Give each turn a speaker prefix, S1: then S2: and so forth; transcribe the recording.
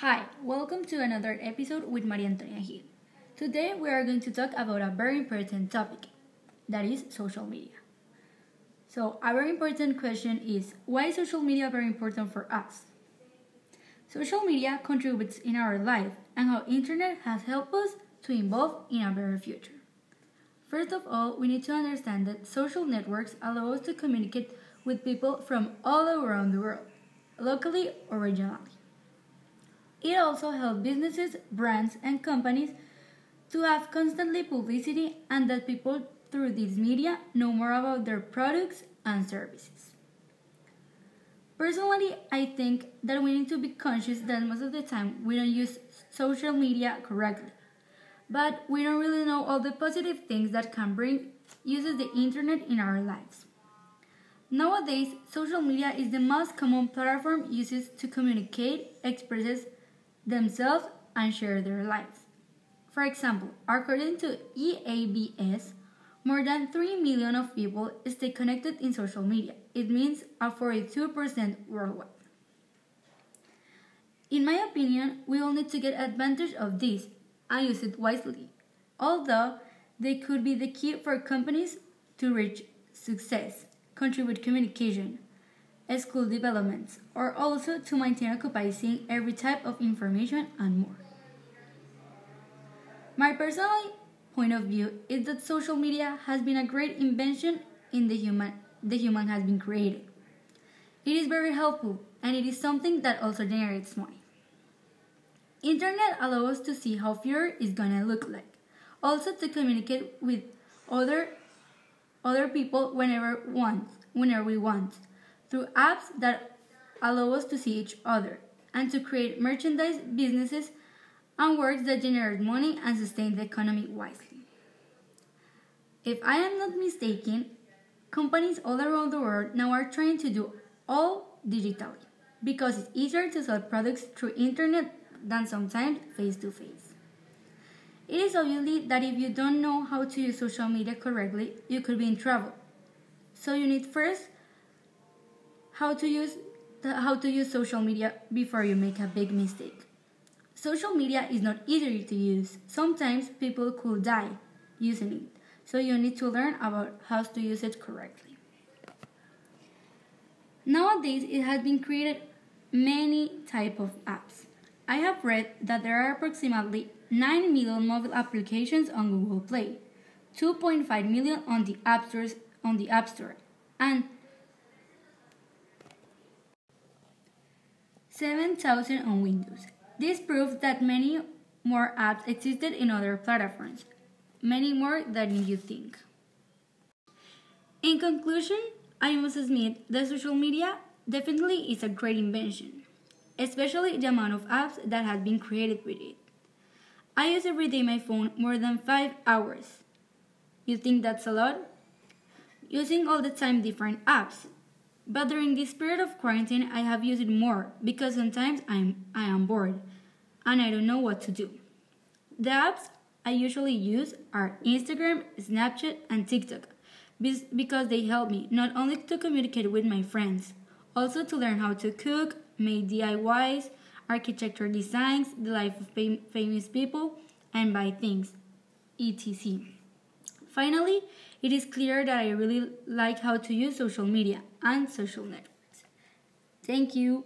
S1: Hi, welcome to another episode with Maria Antonia Gil. Today we are going to talk about a very important topic that is social media. So, a very important question is why is social media very important for us? Social media contributes in our life and how internet has helped us to evolve in a better future. First of all, we need to understand that social networks allow us to communicate with people from all around the world, locally or regionally. It also helps businesses, brands, and companies to have constantly publicity and that people through these media know more about their products and services. Personally, I think that we need to be conscious that most of the time we don't use social media correctly. But we don't really know all the positive things that can bring uses the internet in our lives. Nowadays, social media is the most common platform used to communicate, express themselves, and share their lives. For example, according to EABS, more than 3 million of people stay connected in social media. It means a 42% worldwide. In my opinion, we all need to get advantage of this and use it wisely, although they could be the key for companies to reach success, contribute communication, school developments, or also to maintain occupied seeing every type of information and more. My personal point of view is that social media has been a great invention in the human the human has been created. It is very helpful and it is something that also generates money. Internet allows us to see how future is gonna look like. Also to communicate with other other people whenever want whenever we want through apps that allow us to see each other and to create merchandise businesses and works that generate money and sustain the economy wisely. If I am not mistaken, companies all around the world now are trying to do all digitally because it's easier to sell products through internet than sometimes face to face. It is obviously that if you don't know how to use social media correctly, you could be in trouble. So you need first how to use how to use social media before you make a big mistake. Social media is not easy to use. Sometimes people could die using it. So you need to learn about how to use it correctly. Nowadays it has been created many type of apps. I have read that there are approximately 9 million mobile applications on Google Play, 2.5 million on the App Stores on the App Store, and 7,000 on Windows. This proves that many more apps existed in other platforms, many more than you think. In conclusion, I must admit that social media definitely is a great invention, especially the amount of apps that have been created with it. I use every day my phone more than 5 hours. You think that's a lot? Using all the time different apps, but during this period of quarantine, I have used it more because sometimes I'm I am bored and I don't know what to do. The apps I usually use are Instagram, Snapchat, and TikTok because they help me not only to communicate with my friends, also to learn how to cook, make DIYs, architecture designs, the life of fam- famous people, and buy things, etc. Finally, it is clear that I really like how to use social media and social networks. Thank you.